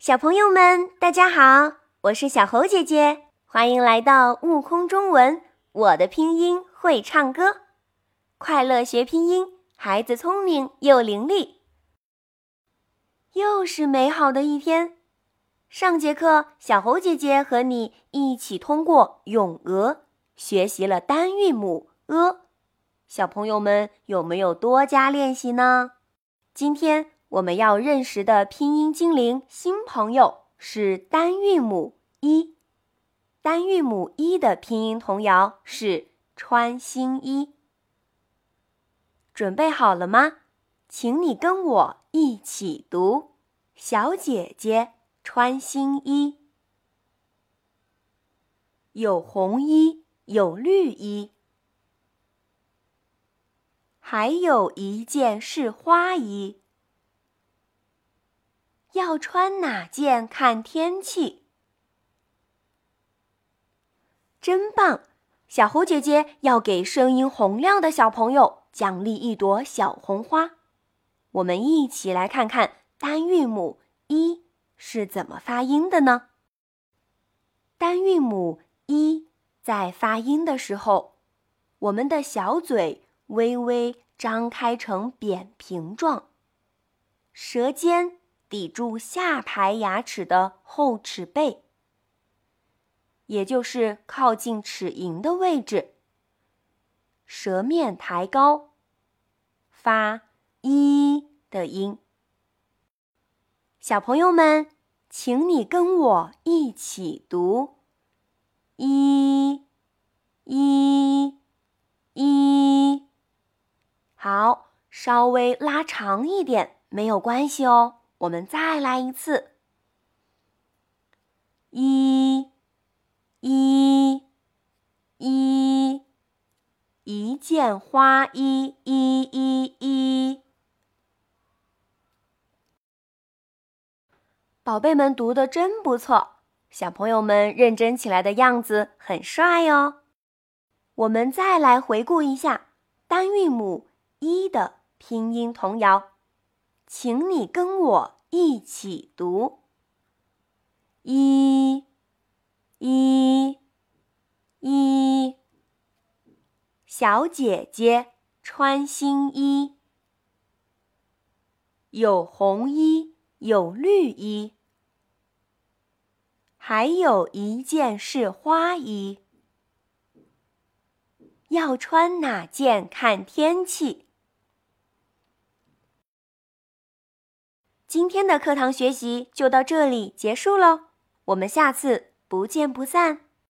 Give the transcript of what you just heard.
小朋友们，大家好，我是小猴姐姐，欢迎来到悟空中文。我的拼音会唱歌，快乐学拼音，孩子聪明又伶俐。又是美好的一天。上节课，小猴姐姐和你一起通过《咏鹅》学习了单韵母 “a”。小朋友们有没有多加练习呢？今天我们要认识的拼音精灵新朋友是单韵母一。单韵母一的拼音童谣是“穿新衣”。准备好了吗？请你跟我一起读：“小姐姐穿新衣，有红衣，有绿衣。”还有一件是花衣，要穿哪件看天气。真棒！小猴姐姐要给声音洪亮的小朋友奖励一朵小红花。我们一起来看看单韵母“一”是怎么发音的呢？单韵母“一”在发音的时候，我们的小嘴。微微张开成扁平状，舌尖抵住下排牙齿的后齿背，也就是靠近齿龈的位置。舌面抬高，发“一”的音。小朋友们，请你跟我一起读：一，一，一。好，稍微拉长一点没有关系哦。我们再来一次，一，一，一，一件花衣，一一一。宝贝们读的真不错，小朋友们认真起来的样子很帅哦。我们再来回顾一下单韵母。一的拼音童谣，请你跟我一起读：一，一，一。小姐姐穿新衣，有红衣，有绿衣，还有一件是花衣。要穿哪件看天气。今天的课堂学习就到这里结束喽，我们下次不见不散。